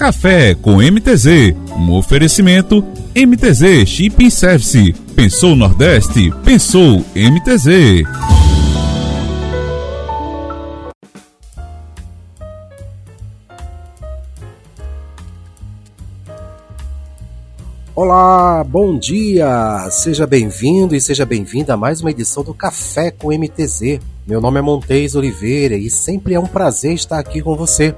Café com MTZ, um oferecimento MTZ Shipping Service. Pensou Nordeste? Pensou MTZ. Olá, bom dia! Seja bem-vindo e seja bem-vinda a mais uma edição do Café com MTZ. Meu nome é Montes Oliveira e sempre é um prazer estar aqui com você.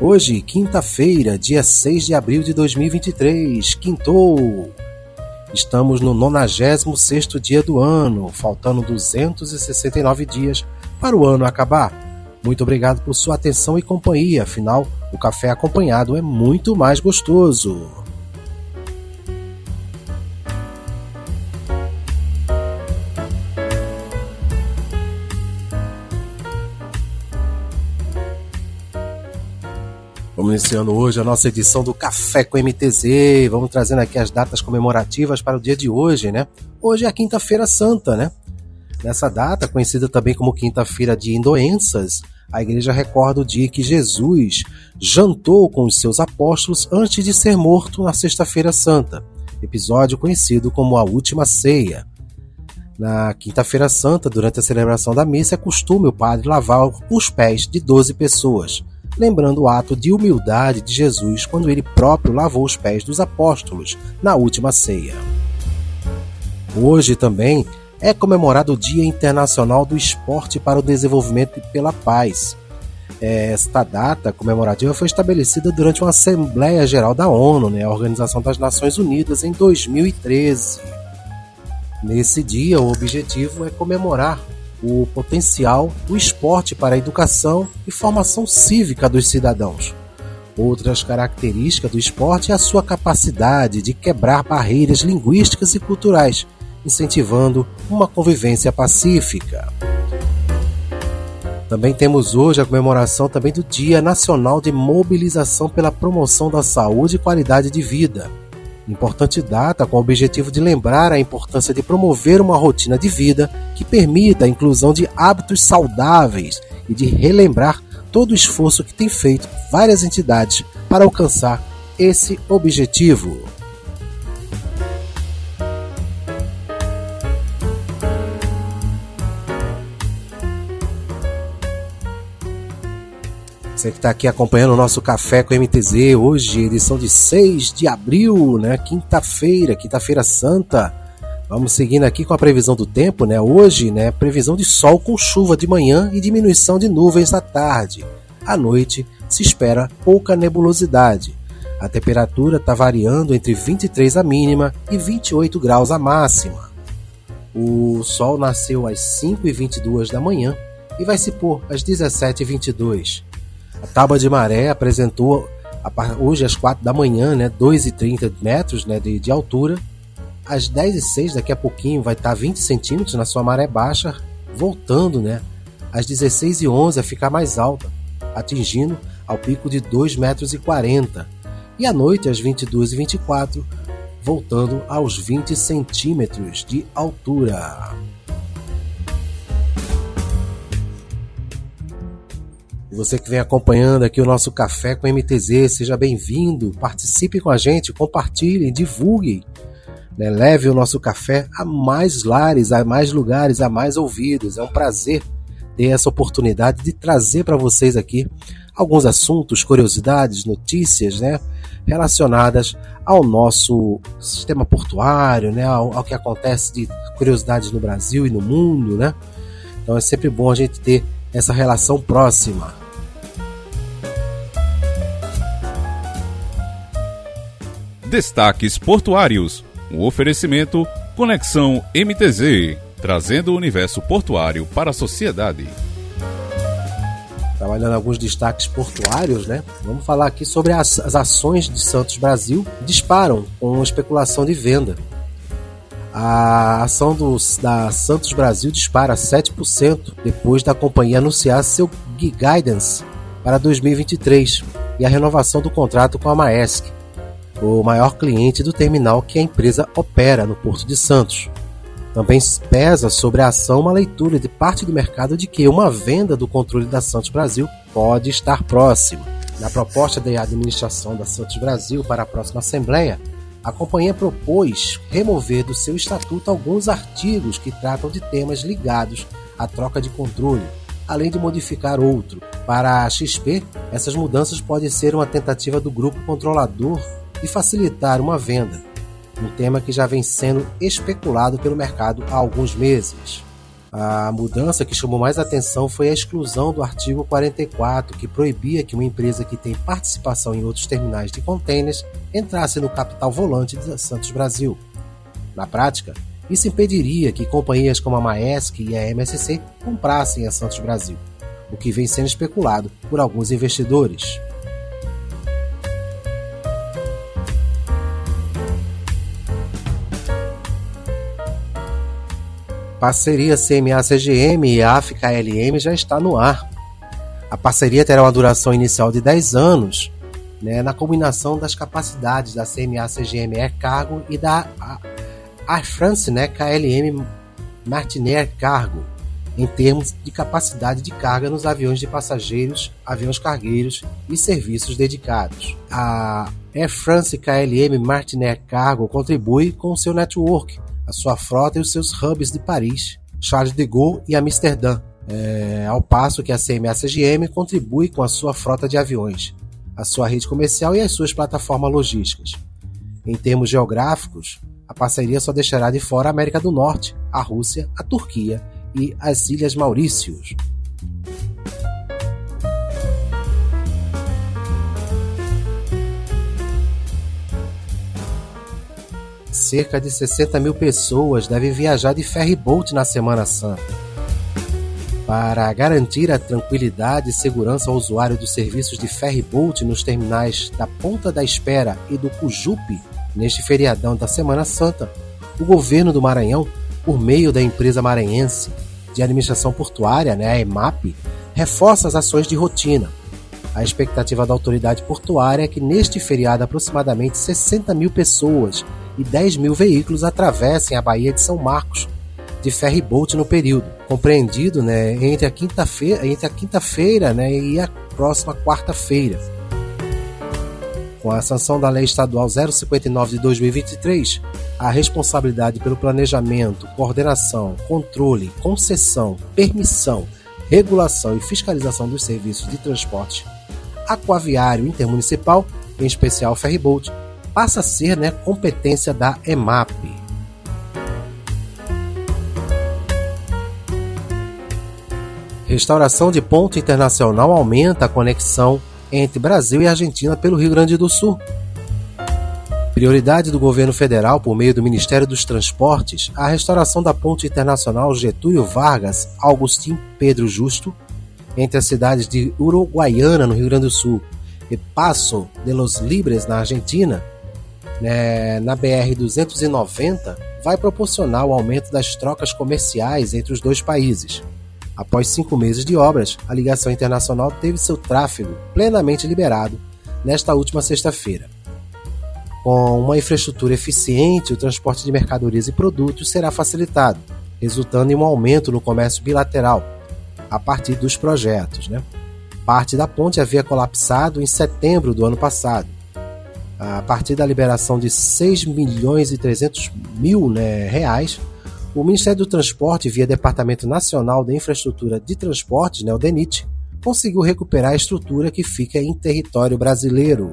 Hoje, quinta-feira, dia 6 de abril de 2023, quintou! Estamos no 96º dia do ano, faltando 269 dias para o ano acabar. Muito obrigado por sua atenção e companhia, afinal, o café acompanhado é muito mais gostoso. Iniciando hoje a nossa edição do Café com MTZ. Vamos trazendo aqui as datas comemorativas para o dia de hoje, né? Hoje é a Quinta-feira Santa, né? Nessa data, conhecida também como Quinta-feira de Indoenças, a igreja recorda o dia que Jesus jantou com os seus apóstolos antes de ser morto na Sexta-feira Santa, episódio conhecido como a Última Ceia. Na Quinta-feira Santa, durante a celebração da missa, é costume o padre lavar os pés de 12 pessoas lembrando o ato de humildade de Jesus quando ele próprio lavou os pés dos apóstolos na última ceia. Hoje também é comemorado o Dia Internacional do Esporte para o Desenvolvimento e pela Paz. Esta data comemorativa foi estabelecida durante uma Assembleia Geral da ONU, né, a Organização das Nações Unidas, em 2013. Nesse dia, o objetivo é comemorar o potencial do esporte para a educação e formação cívica dos cidadãos. Outras características do esporte é a sua capacidade de quebrar barreiras linguísticas e culturais, incentivando uma convivência pacífica. Também temos hoje a comemoração também do Dia Nacional de Mobilização pela Promoção da Saúde e Qualidade de Vida. Importante data com o objetivo de lembrar a importância de promover uma rotina de vida que permita a inclusão de hábitos saudáveis e de relembrar todo o esforço que tem feito várias entidades para alcançar esse objetivo. Você que está aqui acompanhando o nosso Café com MTZ, hoje, edição de 6 de abril, né? Quinta-feira, quinta-feira santa. Vamos seguindo aqui com a previsão do tempo, né? Hoje, né? Previsão de sol com chuva de manhã e diminuição de nuvens à tarde. À noite, se espera pouca nebulosidade. A temperatura está variando entre 23 a mínima e 28 graus a máxima. O sol nasceu às 5h22 da manhã e vai se pôr às 17h22. A tábua de maré apresentou hoje às 4 da manhã, né, 2,30 metros né, de, de altura. Às 10 e 6 daqui a pouquinho, vai estar 20 centímetros na sua maré baixa, voltando né, às 16 e 11 a ficar mais alta, atingindo ao pico de 2 metros 40. E à noite, às 22 e 24, voltando aos 20 centímetros de altura. Você que vem acompanhando aqui o nosso Café com MTZ, seja bem-vindo, participe com a gente, compartilhe, divulgue, né? leve o nosso café a mais lares, a mais lugares, a mais ouvidos. É um prazer ter essa oportunidade de trazer para vocês aqui alguns assuntos, curiosidades, notícias, né, relacionadas ao nosso sistema portuário, né, ao, ao que acontece de curiosidades no Brasil e no mundo, né. Então é sempre bom a gente ter essa relação próxima. Destaques Portuários. Um oferecimento Conexão MTZ, trazendo o universo portuário para a sociedade. Trabalhando alguns destaques portuários, né? Vamos falar aqui sobre as, as ações de Santos Brasil disparam com especulação de venda. A ação dos, da Santos Brasil dispara 7% depois da companhia anunciar seu guidance para 2023 e a renovação do contrato com a Maersk o maior cliente do terminal que a empresa opera no Porto de Santos. Também pesa sobre a ação uma leitura de parte do mercado de que uma venda do controle da Santos Brasil pode estar próxima. Na proposta da administração da Santos Brasil para a próxima Assembleia, a companhia propôs remover do seu estatuto alguns artigos que tratam de temas ligados à troca de controle, além de modificar outro. Para a XP, essas mudanças podem ser uma tentativa do grupo controlador de facilitar uma venda, um tema que já vem sendo especulado pelo mercado há alguns meses. A mudança que chamou mais atenção foi a exclusão do artigo 44, que proibia que uma empresa que tem participação em outros terminais de contêineres entrasse no capital volante da Santos Brasil. Na prática, isso impediria que companhias como a Maersk e a MSC comprassem a Santos Brasil, o que vem sendo especulado por alguns investidores. Parceria CMA-CGM e AF-KLM já está no ar. A parceria terá uma duração inicial de 10 anos, né, na combinação das capacidades da CMA-CGM Air Cargo e da Air France né, KLM Martinair Cargo, em termos de capacidade de carga nos aviões de passageiros, aviões cargueiros e serviços dedicados. A Air France KLM Martinair Cargo contribui com seu network a sua frota e os seus hubs de Paris, Charles de Gaulle e Amsterdã, é, ao passo que a CMA-CGM contribui com a sua frota de aviões, a sua rede comercial e as suas plataformas logísticas. Em termos geográficos, a parceria só deixará de fora a América do Norte, a Rússia, a Turquia e as Ilhas Maurícios. Cerca de 60 mil pessoas devem viajar de ferryboat na Semana Santa. Para garantir a tranquilidade e segurança ao usuário dos serviços de ferryboat nos terminais da Ponta da Espera e do Cujupe, neste feriadão da Semana Santa, o governo do Maranhão, por meio da empresa maranhense de administração portuária, né, a EMAP, reforça as ações de rotina. A expectativa da autoridade portuária é que neste feriado aproximadamente 60 mil pessoas e 10 mil veículos atravessem a Baía de São Marcos de ferryboat no período, compreendido né, entre a quinta-feira entre a quinta-feira né, e a próxima quarta-feira. Com a sanção da Lei Estadual 059 de 2023, a responsabilidade pelo planejamento, coordenação, controle, concessão, permissão, regulação e fiscalização dos serviços de transporte aquaviário intermunicipal, em especial ferryboat, passa a ser né, competência da EMAP. Restauração de ponto internacional aumenta a conexão entre Brasil e Argentina pelo Rio Grande do Sul. Prioridade do governo federal, por meio do Ministério dos Transportes, a restauração da ponte internacional Getúlio Vargas Augustin Pedro Justo, entre as cidades de Uruguaiana, no Rio Grande do Sul, e Paso de los Libres, na Argentina, né, na BR-290 vai proporcionar o aumento das trocas comerciais entre os dois países. Após cinco meses de obras, a ligação internacional teve seu tráfego plenamente liberado nesta última sexta-feira. Com uma infraestrutura eficiente, o transporte de mercadorias e produtos será facilitado, resultando em um aumento no comércio bilateral a partir dos projetos. Né? Parte da ponte havia colapsado em setembro do ano passado a partir da liberação de 6 milhões e 300 mil né, reais, o Ministério do Transporte, via Departamento Nacional de Infraestrutura de Transportes, né, o DENIT, conseguiu recuperar a estrutura que fica em território brasileiro.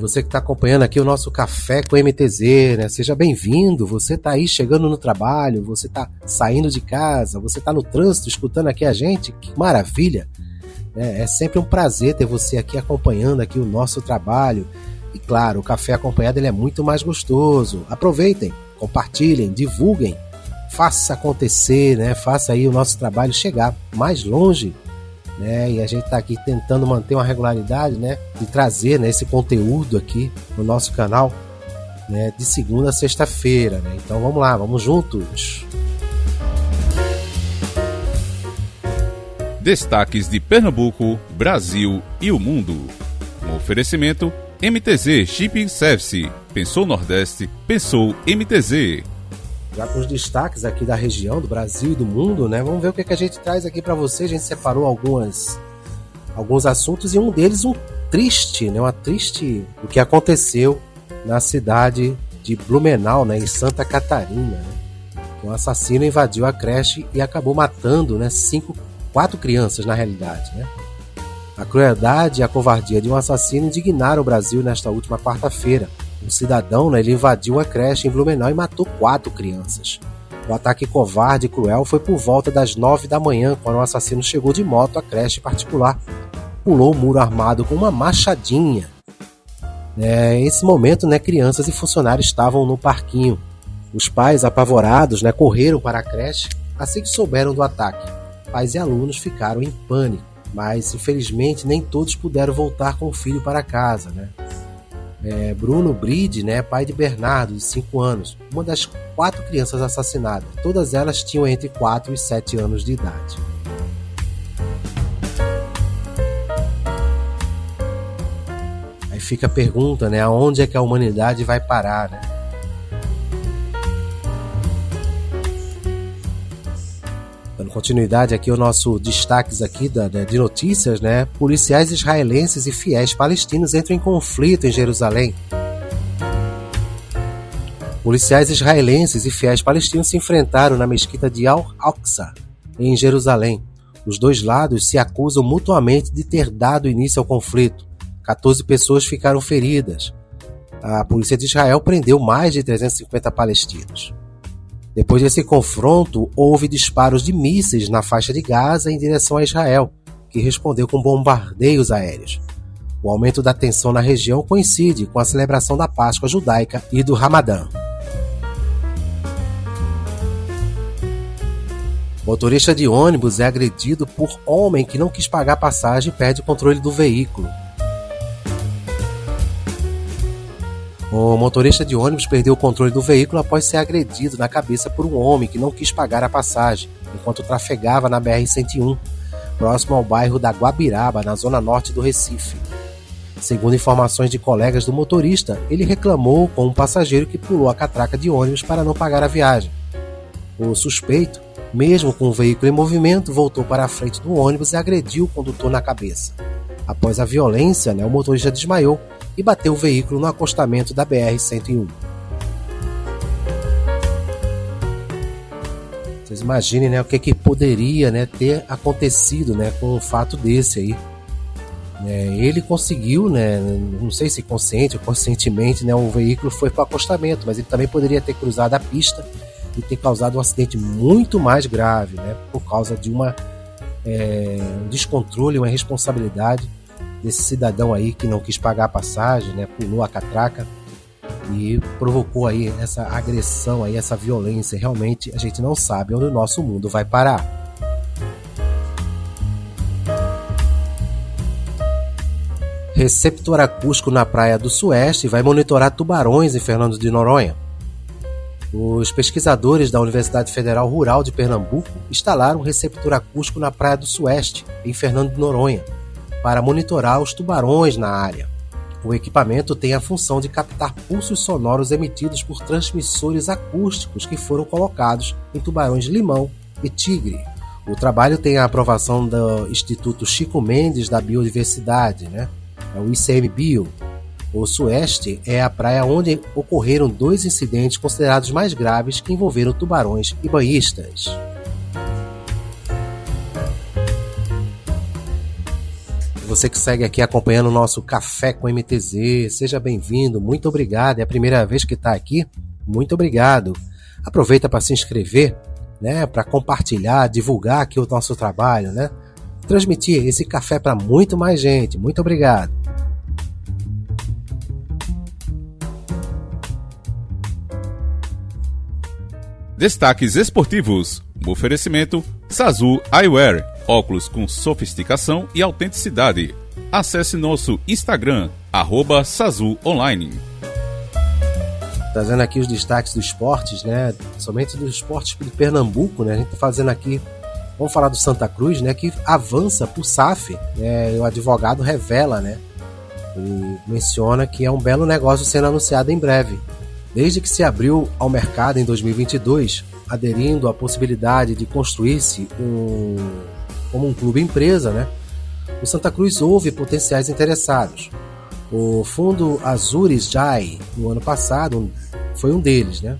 Você que está acompanhando aqui o nosso Café com MTZ, né? Seja bem-vindo. Você está aí chegando no trabalho, você está saindo de casa, você está no trânsito escutando aqui a gente. Que maravilha! É, é sempre um prazer ter você aqui acompanhando aqui o nosso trabalho. E claro, o café acompanhado ele é muito mais gostoso. Aproveitem, compartilhem, divulguem, faça acontecer, né? Faça aí o nosso trabalho chegar mais longe né? E a gente está aqui tentando manter uma regularidade, né? E trazer né, esse conteúdo aqui no nosso canal, né? De segunda a sexta-feira, né? Então vamos lá, vamos juntos. Destaques de Pernambuco, Brasil e o mundo. Um oferecimento MTZ Shipping Service. Pensou Nordeste, pensou MTZ. Já com os destaques aqui da região, do Brasil e do mundo, né? Vamos ver o que, que a gente traz aqui para você. A gente separou algumas, alguns assuntos e um deles um triste, né? Uma triste o que aconteceu na cidade de Blumenau, né? Em Santa Catarina. Né? Um assassino invadiu a creche e acabou matando, né? Cinco, quatro crianças na realidade, né? A crueldade e a covardia de um assassino indignaram o Brasil nesta última quarta-feira um cidadão né, ele invadiu a creche em Blumenau e matou quatro crianças. O ataque covarde e cruel foi por volta das nove da manhã, quando o assassino chegou de moto à creche particular. Pulou o muro armado com uma machadinha. É, nesse momento, né, crianças e funcionários estavam no parquinho. Os pais, apavorados, né, correram para a creche assim que souberam do ataque. Pais e alunos ficaram em pânico, mas infelizmente nem todos puderam voltar com o filho para casa. Né? É, Bruno Bride, né, pai de Bernardo, de 5 anos, uma das quatro crianças assassinadas. Todas elas tinham entre 4 e 7 anos de idade. Aí fica a pergunta, né, aonde é que a humanidade vai parar, né? Continuidade aqui o nosso destaques aqui da, de notícias, né? Policiais israelenses e fiéis palestinos entram em conflito em Jerusalém. Policiais israelenses e fiéis palestinos se enfrentaram na mesquita de Al-Aqsa, em Jerusalém. Os dois lados se acusam mutuamente de ter dado início ao conflito. 14 pessoas ficaram feridas. A polícia de Israel prendeu mais de 350 palestinos. Depois desse confronto, houve disparos de mísseis na faixa de Gaza em direção a Israel, que respondeu com bombardeios aéreos. O aumento da tensão na região coincide com a celebração da Páscoa judaica e do Ramadã. Motorista de ônibus é agredido por homem que não quis pagar passagem e perde o controle do veículo. O motorista de ônibus perdeu o controle do veículo após ser agredido na cabeça por um homem que não quis pagar a passagem, enquanto trafegava na BR-101, próximo ao bairro da Guabiraba, na zona norte do Recife. Segundo informações de colegas do motorista, ele reclamou com um passageiro que pulou a catraca de ônibus para não pagar a viagem. O suspeito, mesmo com o veículo em movimento, voltou para a frente do ônibus e agrediu o condutor na cabeça. Após a violência, né, o motorista desmaiou e bateu o veículo no acostamento da BR-101. Vocês imaginem né, o que, que poderia né, ter acontecido né, com um fato desse aí. É, ele conseguiu, né, não sei se consciente ou conscientemente, né, o veículo foi para o acostamento, mas ele também poderia ter cruzado a pista e ter causado um acidente muito mais grave, né, por causa de uma, é, um descontrole, uma irresponsabilidade desse cidadão aí que não quis pagar a passagem, né, pulou a catraca e provocou aí essa agressão aí, essa violência. Realmente a gente não sabe onde o nosso mundo vai parar. Receptor acústico na Praia do Sueste vai monitorar tubarões em Fernando de Noronha. Os pesquisadores da Universidade Federal Rural de Pernambuco instalaram um receptor acústico na Praia do Sueste, em Fernando de Noronha, para monitorar os tubarões na área. O equipamento tem a função de captar pulsos sonoros emitidos por transmissores acústicos que foram colocados em tubarões limão e tigre. O trabalho tem a aprovação do Instituto Chico Mendes da Biodiversidade, né? é o ICMBio. O Sueste é a praia onde ocorreram dois incidentes considerados mais graves que envolveram tubarões e banhistas. Você que segue aqui acompanhando o nosso Café com MTZ, seja bem-vindo, muito obrigado. É a primeira vez que está aqui, muito obrigado. Aproveita para se inscrever, né, para compartilhar, divulgar aqui o nosso trabalho, né? Transmitir esse café para muito mais gente. Muito obrigado. Destaques esportivos. Oferecimento Sazu Eyewear óculos com sofisticação e autenticidade. Acesse nosso Instagram, arroba Sazu Online. Trazendo aqui os destaques dos esportes, né? Somente dos esportes de Pernambuco, né? A gente tá fazendo aqui. Vamos falar do Santa Cruz, né? Que avança o SAF. Né? O advogado revela, né? E menciona que é um belo negócio sendo anunciado em breve. Desde que se abriu ao mercado em 2022, aderindo à possibilidade de construir-se um, como um clube empresa, né? O Santa Cruz houve potenciais interessados. O fundo Azures Jai, no ano passado, foi um deles, né?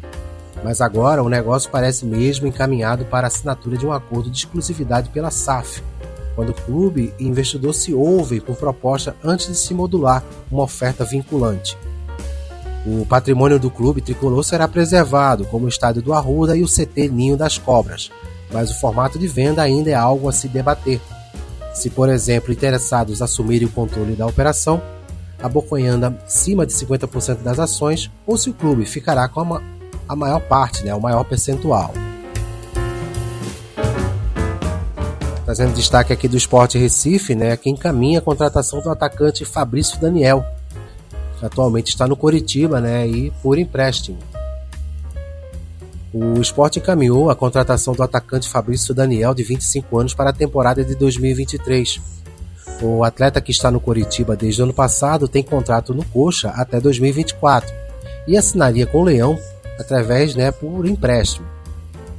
Mas agora o negócio parece mesmo encaminhado para a assinatura de um acordo de exclusividade pela SAF, quando o clube e investidor se ouvem por proposta antes de se modular uma oferta vinculante. O patrimônio do clube tricolor será preservado, como o estádio do Arruda e o CT Ninho das Cobras, mas o formato de venda ainda é algo a se debater. Se, por exemplo, interessados assumirem o controle da operação, abocanhando acima de 50% das ações, ou se o clube ficará com a, a maior parte, né, o maior percentual. Trazendo destaque aqui do Esporte Recife, né, que encaminha a contratação do atacante Fabrício Daniel, que atualmente está no Coritiba né, e por empréstimo. O esporte encaminhou a contratação do atacante Fabrício Daniel, de 25 anos, para a temporada de 2023 o atleta que está no Coritiba desde o ano passado tem contrato no Coxa até 2024 e assinaria com o Leão através, né, por empréstimo.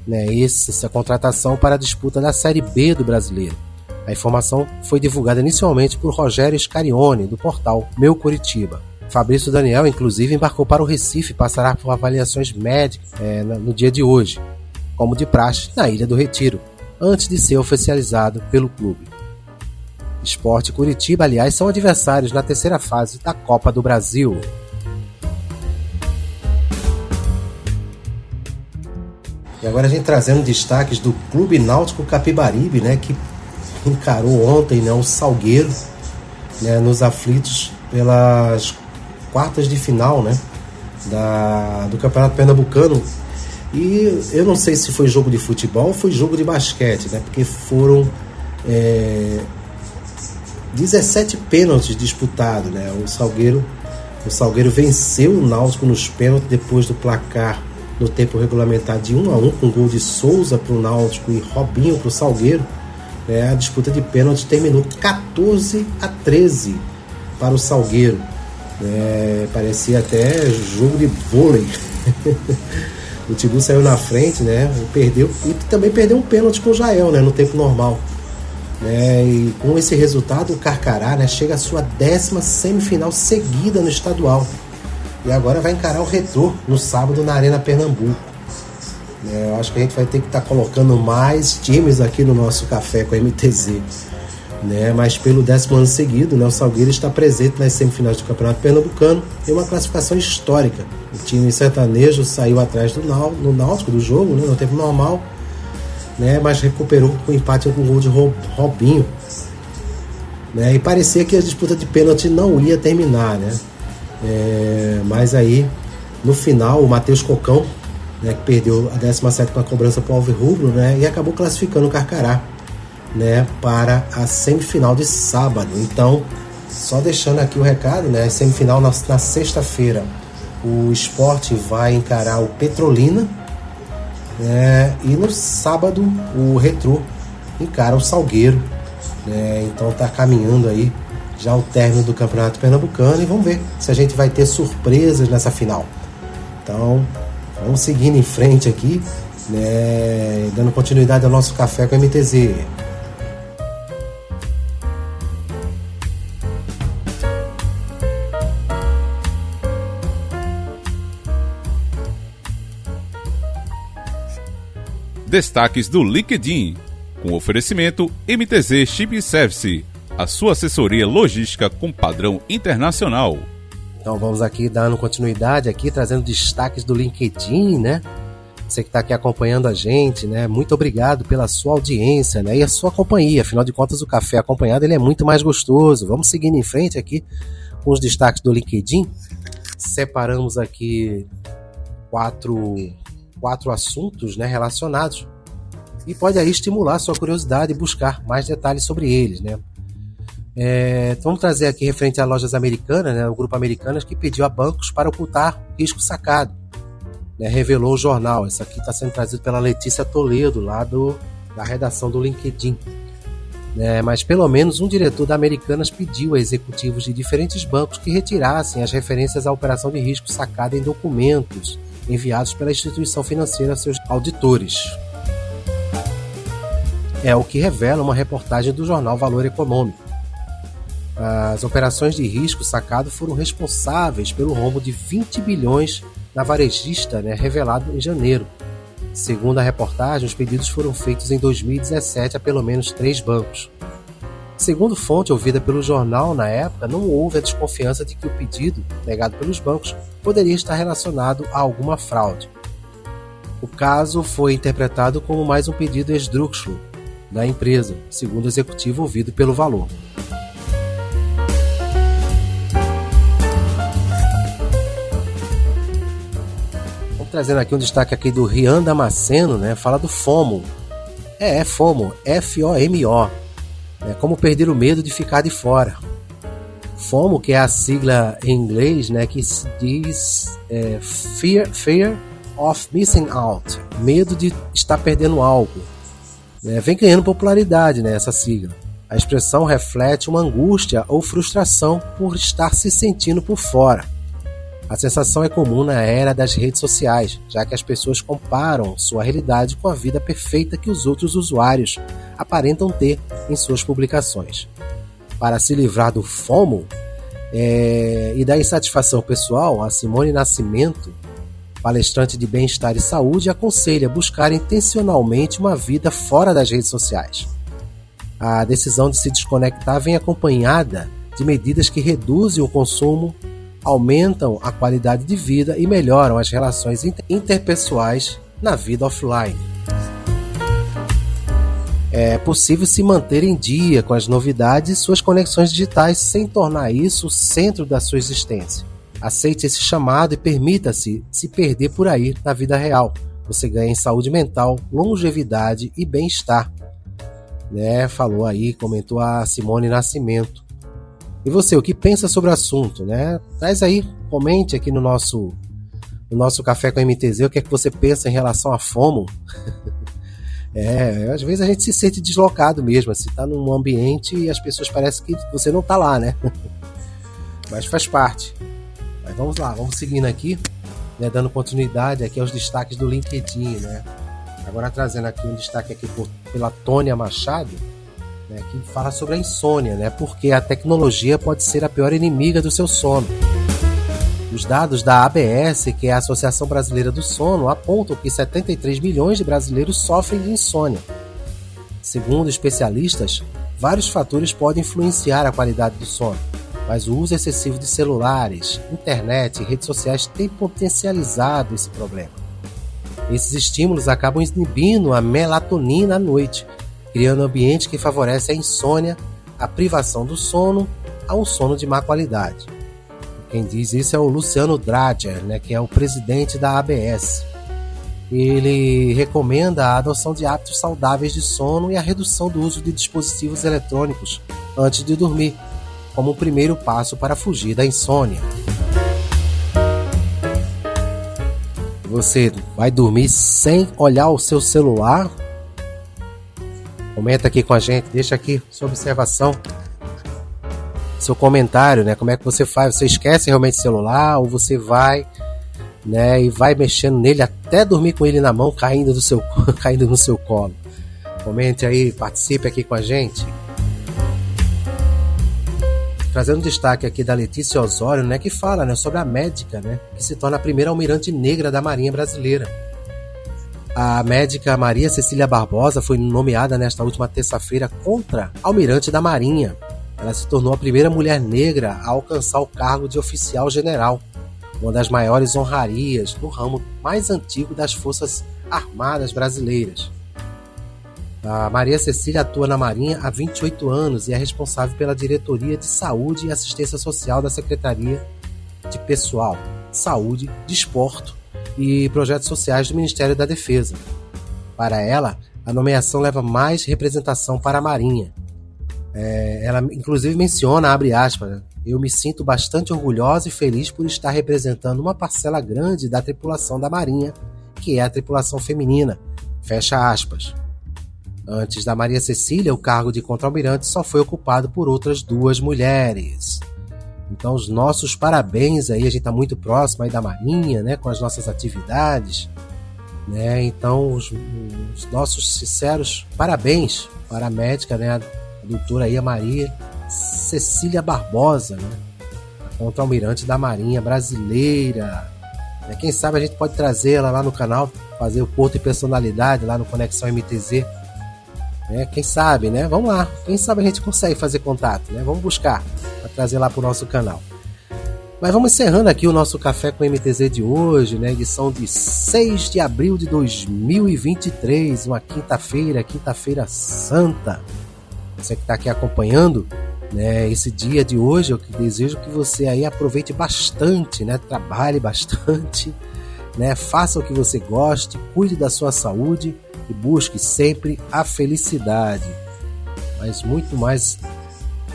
Né, essa contratação para a disputa da Série B do Brasileiro. A informação foi divulgada inicialmente por Rogério Scarione, do portal Meu Curitiba. Fabrício Daniel, inclusive, embarcou para o Recife e passará por avaliações médicas é, no dia de hoje, como de praxe, na Ilha do Retiro, antes de ser oficializado pelo clube. Esporte e Curitiba, aliás, são adversários na terceira fase da Copa do Brasil. E agora a gente trazendo destaques do Clube Náutico Capibaribe, né, que encarou ontem né, o Salgueiro né, nos aflitos pelas quartas de final né, da, do Campeonato Pernambucano. E eu não sei se foi jogo de futebol ou foi jogo de basquete, né, porque foram é, 17 pênaltis disputados, né? O Salgueiro, o Salgueiro venceu o Náutico nos pênaltis depois do placar no tempo regulamentar de 1 a 1 com gol de Souza para o Náutico e Robinho para o Salgueiro. É, a disputa de pênaltis terminou 14 a 13 para o Salgueiro. É, parecia até jogo de vôlei. o Tibu saiu na frente, né? Perdeu e também perdeu um pênalti com o Jael, né? No tempo normal. Né? E com esse resultado, o Carcará né, chega à sua décima semifinal seguida no estadual. E agora vai encarar o Retrô no sábado na Arena Pernambuco. É, eu acho que a gente vai ter que estar tá colocando mais times aqui no nosso café com a MTZ. Né? Mas pelo décimo ano seguido, né, o Salgueiro está presente nas semifinais do Campeonato Pernambucano em uma classificação histórica. O time sertanejo saiu atrás do no Náutico do jogo, né, no tempo normal, né? Mas recuperou com empate com o gol de Robinho. Né? E parecia que a disputa de pênalti não ia terminar, né? É, mas aí, no final, o Matheus Cocão, né, que perdeu a 17 com a cobrança para o Alves Rubro, né? E acabou classificando o Carcará, né? Para a semifinal de sábado. Então, só deixando aqui o recado, né? Semifinal na, na sexta-feira. O esporte vai encarar o Petrolina, é, e no sábado o Retrô encara o Salgueiro. Né? Então tá caminhando aí já o término do Campeonato Pernambucano e vamos ver se a gente vai ter surpresas nessa final. Então vamos seguindo em frente aqui, né? dando continuidade ao nosso café com a MTZ. Destaques do LinkedIn. Com oferecimento MTZ Chip Service, a sua assessoria logística com padrão internacional. Então vamos aqui dando continuidade aqui, trazendo destaques do LinkedIn, né? Você que está aqui acompanhando a gente, né? Muito obrigado pela sua audiência, né? E a sua companhia. Afinal de contas, o café acompanhado ele é muito mais gostoso. Vamos seguindo em frente aqui com os destaques do LinkedIn. Separamos aqui quatro quatro assuntos né, relacionados e pode aí estimular sua curiosidade e buscar mais detalhes sobre eles. Né? É, vamos trazer aqui referente a lojas americanas, né, o grupo Americanas que pediu a bancos para ocultar risco sacado. Né, revelou o jornal. Isso aqui está sendo trazido pela Letícia Toledo, lá do, da redação do LinkedIn. né, mas pelo menos um diretor da Americanas pediu a executivos de diferentes bancos que retirassem as referências à operação de risco sacada em documentos enviados pela instituição financeira a seus auditores. É o que revela uma reportagem do jornal Valor Econômico. As operações de risco sacado foram responsáveis pelo rombo de 20 bilhões na varejista, né, revelado em janeiro. Segundo a reportagem, os pedidos foram feitos em 2017 a pelo menos três bancos. Segundo fonte ouvida pelo jornal na época, não houve a desconfiança de que o pedido, negado pelos bancos, poderia estar relacionado a alguma fraude. O caso foi interpretado como mais um pedido esdrúxulo da empresa, segundo o executivo ouvido pelo Valor. trazendo aqui um destaque aqui do Rian Damasceno, né? Fala do FOMO. É, é FOMO, F-O-M-O. É como perder o medo de ficar de fora. FOMO, que é a sigla em inglês, né? Que diz é, fear, fear of missing out. Medo de estar perdendo algo. É, vem ganhando popularidade, né? Essa sigla. A expressão reflete uma angústia ou frustração por estar se sentindo por fora a sensação é comum na era das redes sociais, já que as pessoas comparam sua realidade com a vida perfeita que os outros usuários aparentam ter em suas publicações. Para se livrar do FOMO é, e da insatisfação pessoal, a Simone Nascimento, palestrante de bem-estar e saúde, aconselha buscar intencionalmente uma vida fora das redes sociais. A decisão de se desconectar vem acompanhada de medidas que reduzem o consumo aumentam a qualidade de vida e melhoram as relações interpessoais na vida offline. É possível se manter em dia com as novidades e suas conexões digitais sem tornar isso o centro da sua existência. Aceite esse chamado e permita-se se perder por aí na vida real. Você ganha em saúde mental, longevidade e bem-estar. Né? Falou aí, comentou a Simone Nascimento. E você, o que pensa sobre o assunto, né? Traz aí, comente aqui no nosso no nosso café com MTZ o que é que você pensa em relação a FOMO. é, às vezes a gente se sente deslocado mesmo, assim, tá num ambiente e as pessoas parecem que você não tá lá, né? Mas faz parte. Mas vamos lá, vamos seguindo aqui, né, dando continuidade aqui aos destaques do LinkedIn, né? Agora trazendo aqui um destaque aqui por, pela Tônia Machado né, que fala sobre a insônia, né, porque a tecnologia pode ser a pior inimiga do seu sono. Os dados da ABS, que é a Associação Brasileira do Sono, apontam que 73 milhões de brasileiros sofrem de insônia. Segundo especialistas, vários fatores podem influenciar a qualidade do sono, mas o uso excessivo de celulares, internet e redes sociais tem potencializado esse problema. Esses estímulos acabam inibindo a melatonina à noite, criando ambiente que favorece a insônia, a privação do sono, a um sono de má qualidade. Quem diz isso é o Luciano Drager, né, que é o presidente da ABS. Ele recomenda a adoção de hábitos saudáveis de sono e a redução do uso de dispositivos eletrônicos antes de dormir, como um primeiro passo para fugir da insônia. Você vai dormir sem olhar o seu celular Comenta aqui com a gente, deixa aqui sua observação, seu comentário, né? Como é que você faz? Você esquece realmente o celular ou você vai, né? E vai mexendo nele até dormir com ele na mão, caindo do seu, caindo no seu colo. Comente aí, participe aqui com a gente. Trazendo destaque aqui da Letícia Osório, né, que fala, né, sobre a médica, né, que se torna a primeira almirante negra da Marinha Brasileira. A médica Maria Cecília Barbosa foi nomeada nesta última terça-feira contra almirante da Marinha. Ela se tornou a primeira mulher negra a alcançar o cargo de oficial general, uma das maiores honrarias no ramo mais antigo das Forças Armadas brasileiras. A Maria Cecília atua na Marinha há 28 anos e é responsável pela diretoria de saúde e assistência social da Secretaria de Pessoal, Saúde, Desporto e projetos sociais do Ministério da Defesa. Para ela, a nomeação leva mais representação para a Marinha. É, ela inclusive menciona, abre aspas, eu me sinto bastante orgulhosa e feliz por estar representando uma parcela grande da tripulação da Marinha, que é a tripulação feminina. Fecha aspas. Antes da Maria Cecília, o cargo de contra-almirante só foi ocupado por outras duas mulheres. Então, os nossos parabéns aí, a gente está muito próximo aí da Marinha, né, com as nossas atividades, né? Então, os, os nossos sinceros parabéns para a médica, né, a doutora aí, a Maria Cecília Barbosa, né, contra-almirante da Marinha Brasileira. Né, quem sabe a gente pode trazê-la lá no canal, fazer o Porto e Personalidade lá no Conexão MTZ. Né? Quem sabe, né? Vamos lá. Quem sabe a gente consegue fazer contato, né? Vamos buscar para trazer lá para o nosso canal. Mas vamos encerrando aqui o nosso Café com MTZ de hoje, né? Edição de 6 de abril de 2023, uma quinta-feira, quinta-feira santa. Você que está aqui acompanhando, né? Esse dia de hoje, eu desejo que você aí aproveite bastante, né? Trabalhe bastante, né? Faça o que você goste, cuide da sua saúde e busque sempre a felicidade. Mas muito mais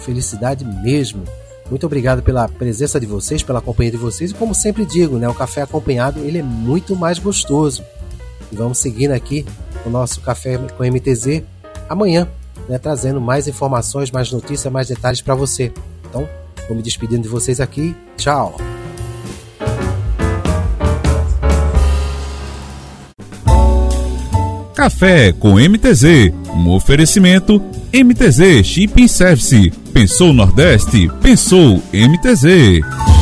felicidade mesmo. Muito obrigado pela presença de vocês, pela companhia de vocês. E como sempre digo, né, o café acompanhado ele é muito mais gostoso. E vamos seguindo aqui o nosso café com MTZ amanhã, né, trazendo mais informações, mais notícias, mais detalhes para você. Então, vou me despedindo de vocês aqui. Tchau. Café com MTZ, um oferecimento MTZ Shipping Service. Pensou Nordeste? Pensou MTZ.